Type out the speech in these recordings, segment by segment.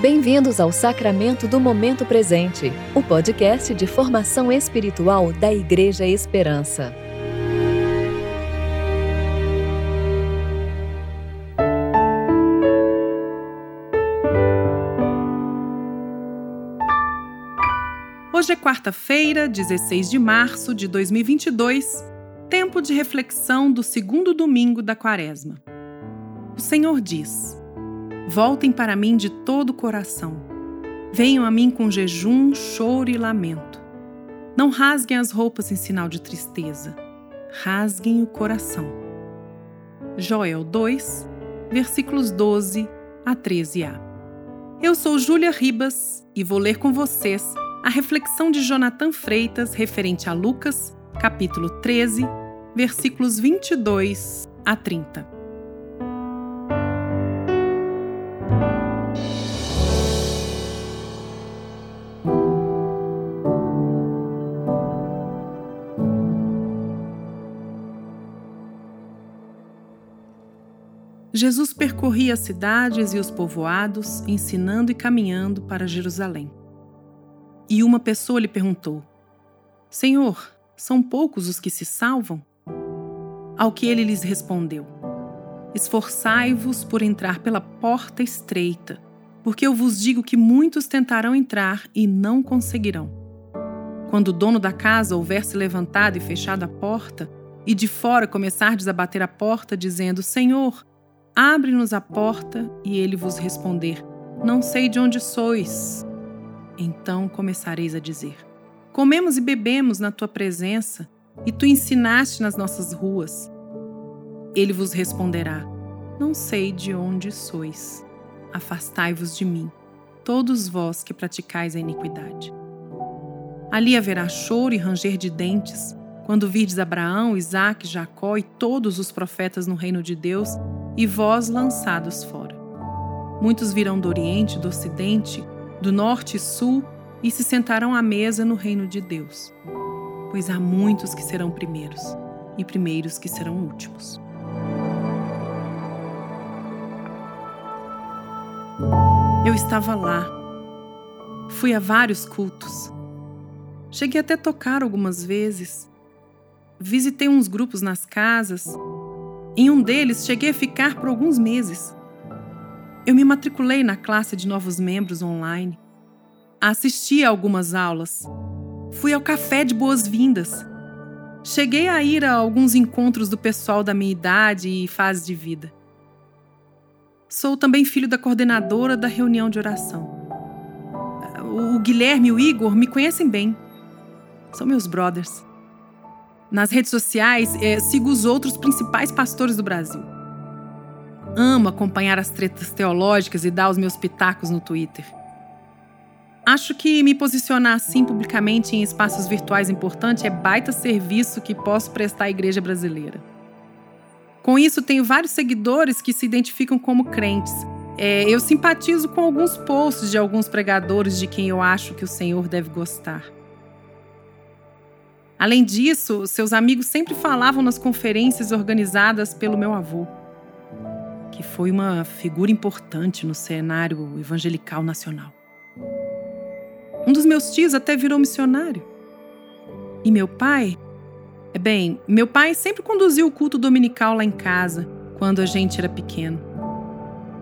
Bem-vindos ao Sacramento do Momento Presente, o podcast de formação espiritual da Igreja Esperança. Hoje é quarta-feira, 16 de março de 2022, tempo de reflexão do segundo domingo da quaresma. O Senhor diz: Voltem para mim de todo o coração. Venham a mim com jejum, choro e lamento. Não rasguem as roupas em sinal de tristeza. Rasguem o coração. Joel 2, versículos 12 a 13a. Eu sou Júlia Ribas e vou ler com vocês a reflexão de Jonathan Freitas referente a Lucas, capítulo 13, versículos 22 a 30. Jesus percorria as cidades e os povoados, ensinando e caminhando para Jerusalém. E uma pessoa lhe perguntou: Senhor, são poucos os que se salvam? Ao que ele lhes respondeu: Esforçai-vos por entrar pela porta estreita, porque eu vos digo que muitos tentarão entrar e não conseguirão. Quando o dono da casa houver se levantado e fechado a porta, e de fora começardes a bater a porta, dizendo: Senhor, Abre-nos a porta e ele vos responder: Não sei de onde sois. Então começareis a dizer: Comemos e bebemos na tua presença, e tu ensinaste nas nossas ruas. Ele vos responderá: Não sei de onde sois. Afastai-vos de mim, todos vós que praticais a iniquidade. Ali haverá choro e ranger de dentes, quando virdes Abraão, Isaque, Jacó e todos os profetas no reino de Deus e vós lançados fora. Muitos virão do Oriente, do Ocidente, do Norte e Sul e se sentarão à mesa no reino de Deus. Pois há muitos que serão primeiros e primeiros que serão últimos. Eu estava lá. Fui a vários cultos. Cheguei até tocar algumas vezes. Visitei uns grupos nas casas em um deles, cheguei a ficar por alguns meses. Eu me matriculei na classe de novos membros online. Assisti a algumas aulas. Fui ao café de boas-vindas. Cheguei a ir a alguns encontros do pessoal da minha idade e fase de vida. Sou também filho da coordenadora da reunião de oração. O Guilherme e o Igor me conhecem bem. São meus brothers. Nas redes sociais, é, sigo os outros principais pastores do Brasil. Amo acompanhar as tretas teológicas e dar os meus pitacos no Twitter. Acho que me posicionar assim publicamente em espaços virtuais importantes é baita serviço que posso prestar à igreja brasileira. Com isso, tenho vários seguidores que se identificam como crentes. É, eu simpatizo com alguns posts de alguns pregadores de quem eu acho que o Senhor deve gostar. Além disso, seus amigos sempre falavam nas conferências organizadas pelo meu avô, que foi uma figura importante no cenário evangelical nacional. Um dos meus tios até virou missionário. E meu pai? É bem, meu pai sempre conduziu o culto dominical lá em casa, quando a gente era pequeno.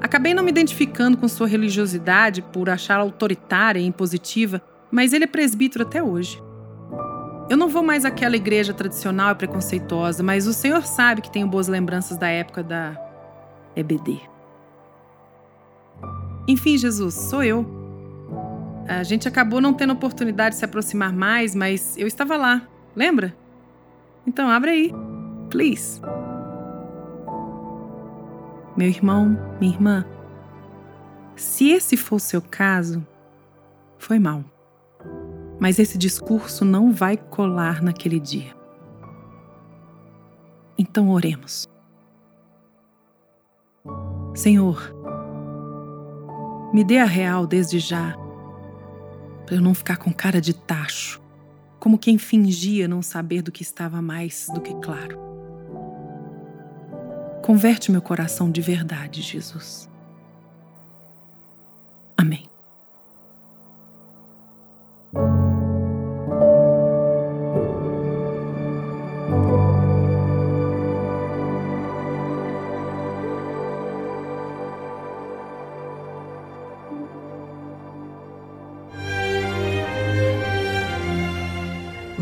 Acabei não me identificando com sua religiosidade por achá-la autoritária e impositiva, mas ele é presbítero até hoje. Eu não vou mais àquela igreja tradicional e preconceituosa, mas o Senhor sabe que tenho boas lembranças da época da EBD. Enfim, Jesus, sou eu. A gente acabou não tendo oportunidade de se aproximar mais, mas eu estava lá, lembra? Então abre aí, please. Meu irmão, minha irmã, se esse for o seu caso, foi mal mas esse discurso não vai colar naquele dia. Então oremos. Senhor, me dê a real desde já, para eu não ficar com cara de tacho, como quem fingia não saber do que estava mais do que claro. Converte meu coração de verdade, Jesus.